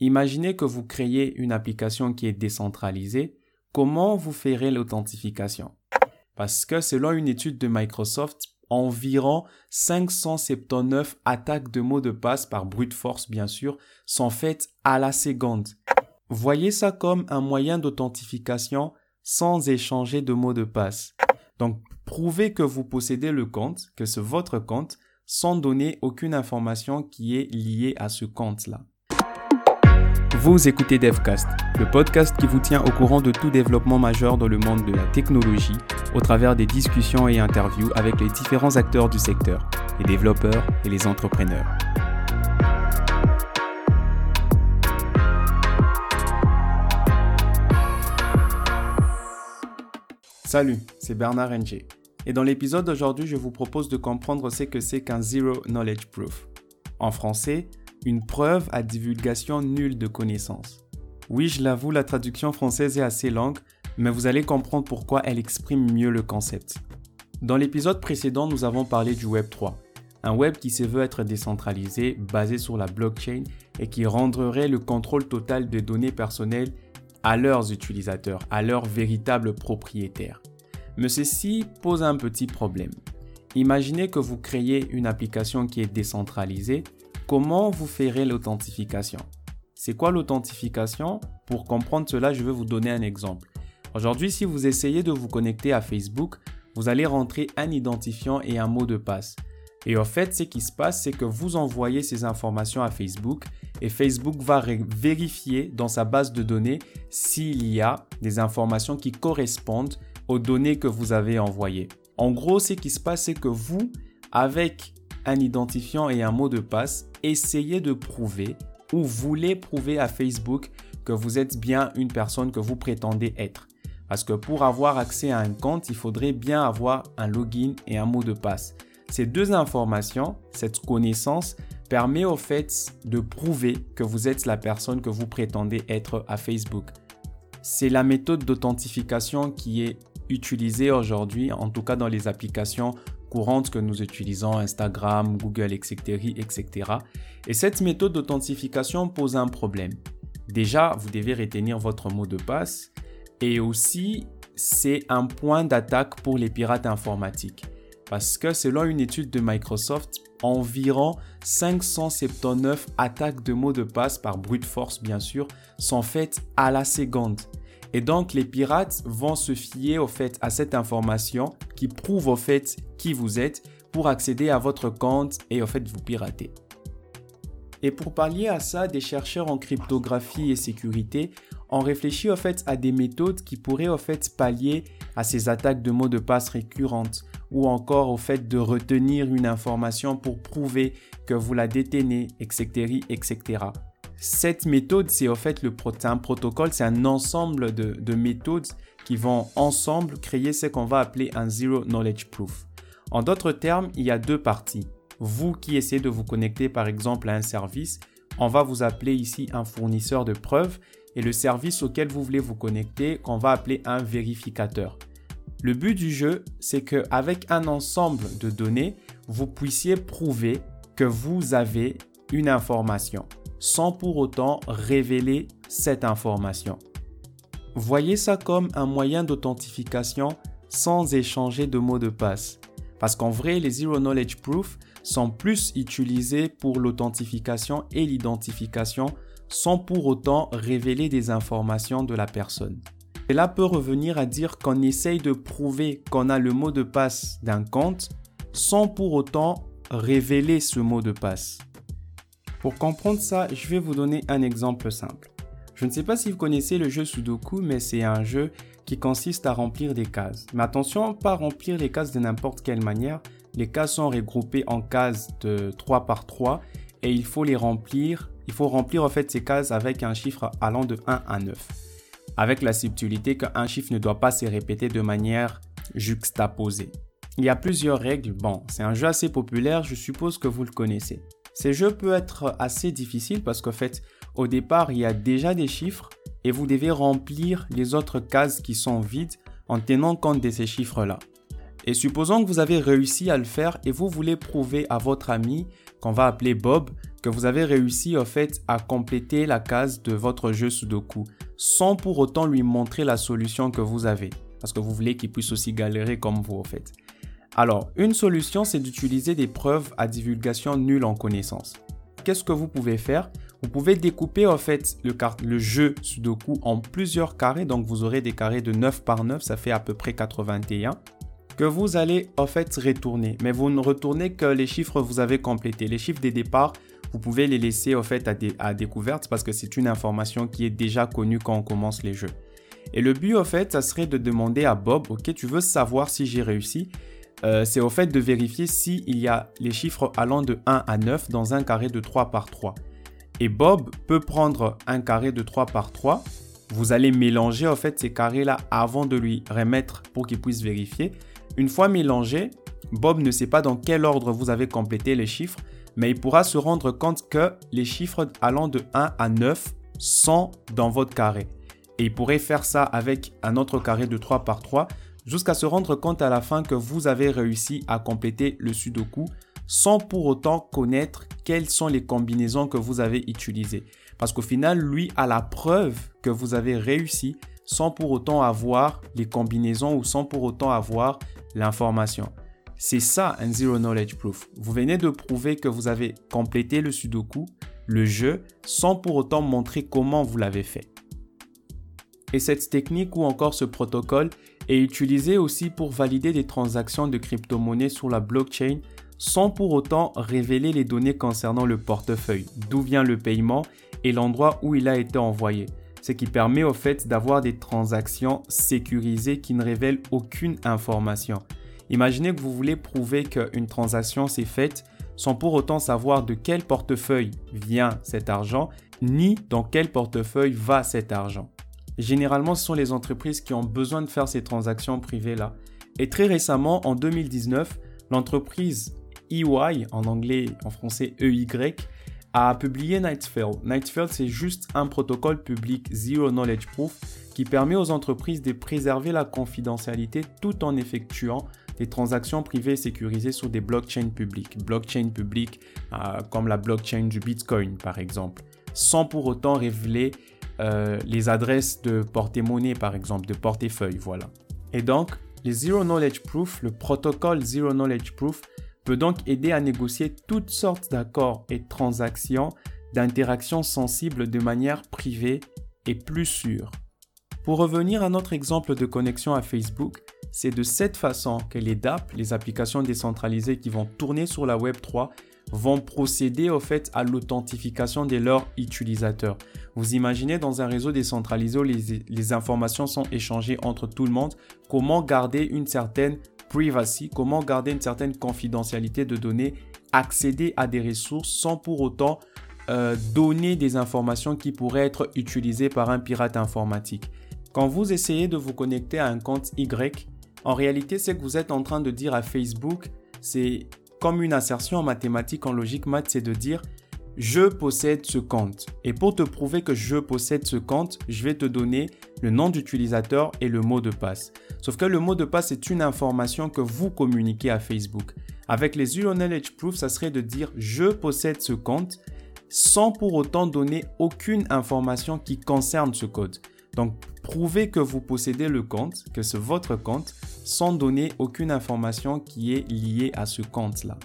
Imaginez que vous créez une application qui est décentralisée. Comment vous ferez l'authentification? Parce que selon une étude de Microsoft, environ 579 attaques de mots de passe par brute force, bien sûr, sont faites à la seconde. Voyez ça comme un moyen d'authentification sans échanger de mots de passe. Donc, prouvez que vous possédez le compte, que c'est votre compte, sans donner aucune information qui est liée à ce compte-là. Vous écoutez DevCast, le podcast qui vous tient au courant de tout développement majeur dans le monde de la technologie au travers des discussions et interviews avec les différents acteurs du secteur, les développeurs et les entrepreneurs. Salut, c'est Bernard NG. Et dans l'épisode d'aujourd'hui, je vous propose de comprendre ce que c'est qu'un Zero Knowledge Proof. En français, une preuve à divulgation nulle de connaissances. Oui, je l'avoue, la traduction française est assez longue, mais vous allez comprendre pourquoi elle exprime mieux le concept. Dans l'épisode précédent, nous avons parlé du Web 3, un web qui se veut être décentralisé, basé sur la blockchain et qui rendrait le contrôle total des données personnelles à leurs utilisateurs, à leurs véritables propriétaires. Mais ceci pose un petit problème. Imaginez que vous créez une application qui est décentralisée Comment vous ferez l'authentification C'est quoi l'authentification? Pour comprendre cela, je vais vous donner un exemple. Aujourd'hui, si vous essayez de vous connecter à Facebook, vous allez rentrer un identifiant et un mot de passe. Et en fait, ce qui se passe, c'est que vous envoyez ces informations à Facebook et Facebook va vérifier dans sa base de données s'il y a des informations qui correspondent aux données que vous avez envoyées. En gros, ce qui se passe, c'est que vous, avec un identifiant et un mot de passe, essayez de prouver ou voulez prouver à Facebook que vous êtes bien une personne que vous prétendez être. Parce que pour avoir accès à un compte, il faudrait bien avoir un login et un mot de passe. Ces deux informations, cette connaissance, permet au fait de prouver que vous êtes la personne que vous prétendez être à Facebook. C'est la méthode d'authentification qui est utilisée aujourd'hui, en tout cas dans les applications courantes que nous utilisons, Instagram, Google, etc., etc. Et cette méthode d'authentification pose un problème. Déjà, vous devez retenir votre mot de passe et aussi c'est un point d'attaque pour les pirates informatiques. Parce que selon une étude de Microsoft, environ 579 attaques de mots de passe par brute force bien sûr sont faites à la seconde. Et donc, les pirates vont se fier au fait à cette information qui prouve au fait qui vous êtes pour accéder à votre compte et au fait vous pirater. Et pour pallier à ça, des chercheurs en cryptographie et sécurité ont réfléchi au fait à des méthodes qui pourraient au fait pallier à ces attaques de mots de passe récurrentes ou encore au fait de retenir une information pour prouver que vous la détenez, etc., etc. Cette méthode, c'est en fait le, un protocole, c'est un ensemble de, méthodes qui vont ensemble créer ce qu'on va appeler un Zero Knowledge Proof. En d'autres termes, il y a deux parties. Vous qui essayez de vous connecter par exemple à un service, on va vous appeler ici un fournisseur de preuves et le service auquel vous voulez vous connecter, qu'on va appeler un vérificateur. Le but du jeu, c'est qu'avec un ensemble de données, vous puissiez prouver que vous avez une information sans pour autant révéler cette information. Voyez ça comme un moyen d'authentification sans échanger de mots de passe. Parce qu'en vrai, les Zero Knowledge Proof sont plus utilisés pour l'authentification et l'identification sans pour autant révéler des informations de la personne. Cela peut revenir à dire qu'on essaye de prouver qu'on a le mot de passe d'un compte sans pour autant révéler ce mot de passe. Pour comprendre ça, je vais vous donner un exemple simple. Je ne sais pas si vous connaissez le jeu Sudoku, mais c'est un jeu qui consiste à remplir des cases. Mais attention, pas remplir les cases de n'importe quelle manière. Les cases sont regroupées en cases de 3 par 3 et il faut les remplir. Il faut remplir en fait ces cases avec un chiffre allant de 1 à 9. Avec la subtilité qu'un chiffre ne doit pas se répéter de manière juxtaposée. Il y a plusieurs règles. Bon, c'est un jeu assez populaire, je suppose que vous le connaissez. Ces jeux peuvent être assez difficiles parce qu'en fait, au départ, il y a déjà des chiffres et vous devez remplir les autres cases qui sont vides en tenant compte de ces chiffres-là. Et supposons que vous avez réussi à le faire et vous voulez prouver à votre ami, qu'on va appeler Bob, que vous avez réussi fait à compléter la case de votre jeu Sudoku sans pour autant lui montrer la solution que vous avez parce que vous voulez qu'il puisse aussi galérer comme vous en fait. Alors, une solution c'est d'utiliser des preuves à divulgation nulle en connaissance. Qu'est-ce que vous pouvez faire? Vous pouvez découper en fait le, jeu Sudoku en plusieurs carrés donc vous aurez des carrés de 9 par 9, ça fait à peu près 81 que vous allez en fait retourner. Mais vous ne retournez que les chiffres que vous avez complétés. Les chiffres des départs, vous pouvez les laisser en fait à, à découverte parce que c'est une information qui est déjà connue quand on commence les jeux. Et le but en fait, ça serait de demander à Bob, ok, tu veux savoir si j'ai réussi? Euh, c'est au fait de vérifier s'il y a les chiffres allant de 1 à 9 dans un carré de 3 par 3. Et Bob peut prendre un carré de 3 par 3. Vous allez mélanger fait ces carrés-là avant de lui remettre pour qu'il puisse vérifier. Une fois mélangé, Bob ne sait pas dans quel ordre vous avez complété les chiffres, mais il pourra se rendre compte que les chiffres allant de 1 à 9 sont dans votre carré. Et il pourrait faire ça avec un autre carré de 3 par 3 jusqu'à se rendre compte à la fin que vous avez réussi à compléter le sudoku sans pour autant connaître quelles sont les combinaisons que vous avez utilisées. Parce qu'au final, lui a la preuve que vous avez réussi sans pour autant avoir les combinaisons ou sans pour autant avoir l'information. C'est ça un Zero Knowledge Proof. Vous venez de prouver que vous avez complété le Sudoku, le jeu, sans pour autant montrer comment vous l'avez fait. Et cette technique ou encore ce protocole est utilisé aussi pour valider des transactions de crypto-monnaies sur la blockchain sans pour autant révéler les données concernant le portefeuille, d'où vient le paiement et l'endroit où il a été envoyé. Ce qui permet au fait d'avoir des transactions sécurisées qui ne révèlent aucune information. Imaginez que vous voulez prouver qu'une transaction s'est faite sans pour autant savoir de quel portefeuille vient cet argent, ni dans quel portefeuille va cet argent. Généralement, ce sont les entreprises qui ont besoin de faire ces transactions privées-là. Et très récemment, en 2019, l'entreprise EY, en anglais, en français EY, a publié Nightfield. Nightfield, c'est juste un protocole public Zero Knowledge Proof qui permet aux entreprises de préserver la confidentialité tout en effectuant des transactions privées sécurisées sur des blockchains publiques. Blockchains publiques euh, comme la blockchain du Bitcoin par exemple, sans pour autant révéler euh, les adresses de porte-monnaie par exemple, de portefeuille, voilà. Et donc, les Zero Knowledge Proof, le protocole Zero Knowledge Proof peut donc aider à négocier toutes sortes d'accords et transactions d'interactions sensibles de manière privée et plus sûre. Pour revenir à notre exemple de connexion à Facebook, c'est de cette façon que les DApp, les applications décentralisées qui vont tourner sur la Web 3, vont procéder au fait à l'authentification de leurs utilisateurs. Vous imaginez dans un réseau décentralisé où les, informations sont échangées entre tout le monde, comment garder une certaine privacy, comment garder une certaine confidentialité de données, accéder à des ressources sans pour autant euh, donner des informations qui pourraient être utilisées par un pirate informatique. Quand vous essayez de vous connecter à un compte Y, en réalité, c'est que vous êtes en train de dire à Facebook, c'est comme une assertion en mathématiques, en logique maths, c'est de dire je possède ce compte. Et pour te prouver que je possède ce compte, je vais te donner le nom d'utilisateur et le mot de passe. Sauf que le mot de passe est une information que vous communiquez à Facebook. Avec les Zero Knowledge Proof, ça serait de dire je possède ce compte sans pour autant donner aucune information qui concerne ce code. Donc, prouvez que vous possédez le compte, que c'est votre compte, sans donner aucune information qui est liée à ce compte-là.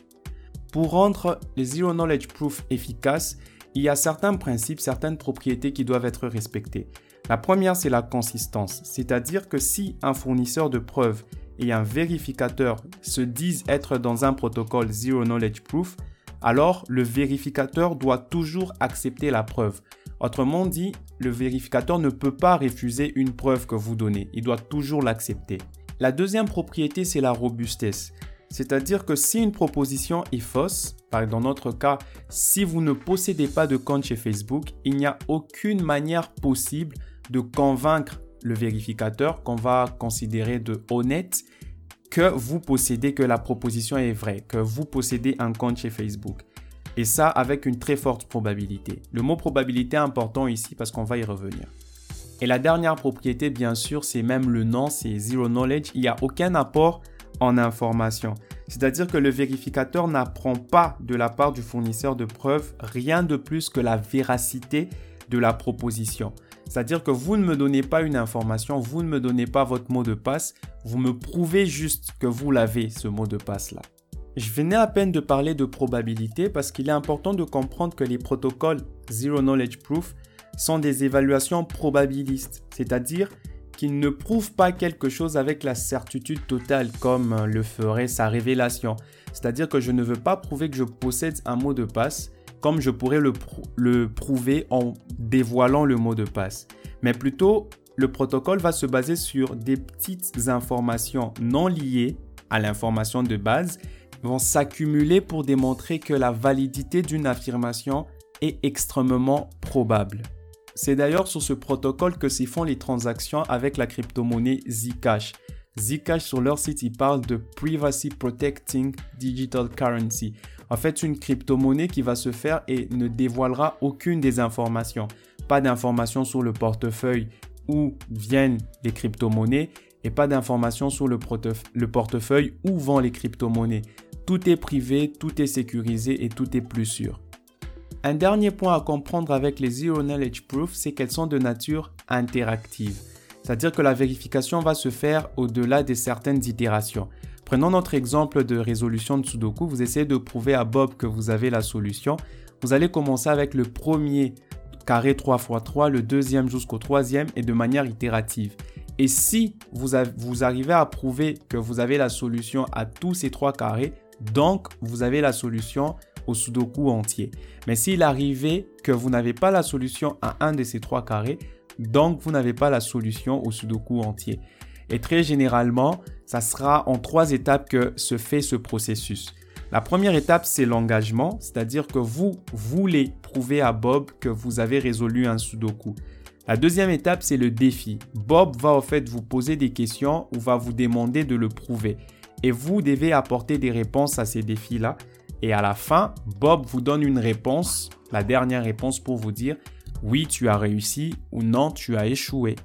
Pour rendre les Zero Knowledge Proof efficaces, il y a certains principes, certaines propriétés qui doivent être respectées. La première, c'est la consistance, c'est-à-dire que si un fournisseur de preuves et un vérificateur se disent être dans un protocole Zero Knowledge Proof, alors le vérificateur doit toujours accepter la preuve. Autrement dit, le vérificateur ne peut pas refuser une preuve que vous donnez, il doit toujours l'accepter. La deuxième propriété, c'est la robustesse. C'est-à-dire que si une proposition est fausse, par dans notre cas, si vous ne possédez pas de compte chez Facebook, il n'y a aucune manière possible de convaincre le vérificateur qu'on va considérer de honnête que vous possédez, que la proposition est vraie, que vous possédez un compte chez Facebook. Et ça avec une très forte probabilité. Le mot probabilité est important ici parce qu'on va y revenir. Et la dernière propriété, bien sûr, c'est même le nom, c'est Zero Knowledge. Il n'y a aucun apport en information. C'est-à-dire que le vérificateur n'apprend pas de la part du fournisseur de preuves rien de plus que la véracité de la proposition. C'est-à-dire que vous ne me donnez pas une information, vous ne me donnez pas votre mot de passe, vous me prouvez juste que vous l'avez, ce mot de passe-là. Je venais à peine de parler de probabilité parce qu'il est important de comprendre que les protocoles Zero Knowledge Proof sont des évaluations probabilistes, c'est-à-dire qu'ils ne prouvent pas quelque chose avec la certitude totale comme le ferait sa révélation. C'est-à-dire que je ne veux pas prouver que je possède un mot de passe comme je pourrais le, prouver en dévoilant le mot de passe. Mais plutôt, le protocole va se baser sur des petites informations non liées à l'information de base vont s'accumuler pour démontrer que la validité d'une affirmation est extrêmement probable. C'est d'ailleurs sur ce protocole que s'y font les transactions avec la crypto-monnaie Zcash. Zcash sur leur site, ils parlent de Privacy Protecting Digital Currency. En fait, une crypto-monnaie qui va se faire et ne dévoilera aucune des informations. Pas d'informations sur le portefeuille où viennent les crypto-monnaies et pas d'informations sur le, le portefeuille où vont les crypto-monnaies. Tout est privé, tout est sécurisé et tout est plus sûr. Un dernier point à comprendre avec les Zero Knowledge Proof, c'est qu'elles sont de nature interactive. C'est-à-dire que la vérification va se faire au-delà de certaines itérations. Prenons notre exemple de résolution de Sudoku. Vous essayez de prouver à Bob que vous avez la solution. Vous allez commencer avec le premier carré 3 x 3, le deuxième jusqu'au troisième et de manière itérative. Et si vous, vous arrivez à prouver que vous avez la solution à tous ces trois carrés, donc, vous avez la solution au sudoku entier. Mais s'il arrivait que vous n'avez pas la solution à un de ces trois carrés, donc vous n'avez pas la solution au sudoku entier. Et très généralement, ça sera en trois étapes que se fait ce processus. La première étape, c'est l'engagement, c'est-à-dire que vous voulez prouver à Bob que vous avez résolu un sudoku. La deuxième étape, c'est le défi. Bob va en fait vous poser des questions ou va vous demander de le prouver et vous devez apporter des réponses à ces défis-là. Et à la fin, Bob vous donne une réponse, la dernière réponse pour vous dire oui, tu as réussi ou non, tu as échoué.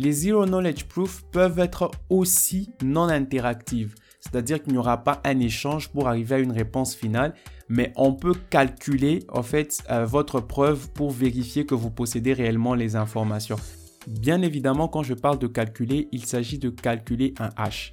Les Zero Knowledge Proof peuvent être aussi non interactives, c'est-à-dire qu'il n'y aura pas un échange pour arriver à une réponse finale, mais on peut calculer en fait euh, votre preuve pour vérifier que vous possédez réellement les informations. Bien évidemment, quand je parle de calculer, il s'agit de calculer un hash.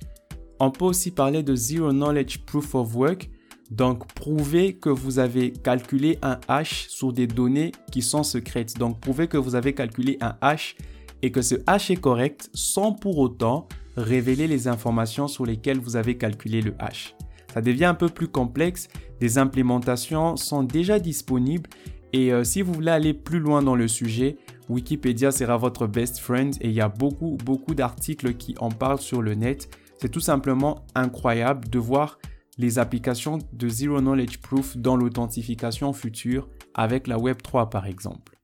On peut aussi parler de Zero Knowledge Proof of Work, donc prouver que vous avez calculé un hash sur des données qui sont secrètes. Donc prouver que vous avez calculé un hash et que ce hash est correct sans pour autant révéler les informations sur lesquelles vous avez calculé le hash. Ça devient un peu plus complexe, des implémentations sont déjà disponibles et euh, si vous voulez aller plus loin dans le sujet, Wikipédia sera votre best friend et il y a beaucoup beaucoup d'articles qui en parlent sur le net. C'est tout simplement incroyable de voir les applications de Zero Knowledge Proof dans l'authentification future avec la Web3 par exemple.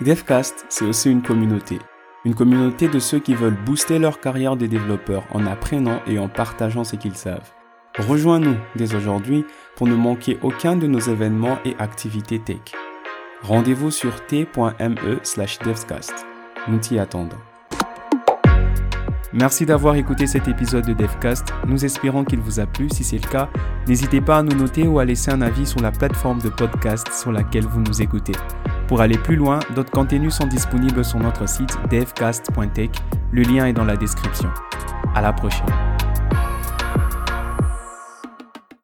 DevCast, c'est aussi une communauté. Une communauté de ceux qui veulent booster leur carrière de développeurs en apprenant et en partageant ce qu'ils savent. Rejoins-nous dès aujourd'hui pour ne manquer aucun de nos événements et activités tech. Rendez-vous sur t.me slash devcast. Nous t'y attendons. Merci d'avoir écouté cet épisode de DevCast. Nous espérons qu'il vous a plu. Si c'est le cas, n'hésitez pas à nous noter ou à laisser un avis sur la plateforme de podcast sur laquelle vous nous écoutez. Pour aller plus loin, d'autres contenus sont disponibles sur notre site devcast.tech. Le lien est dans la description. À la prochaine.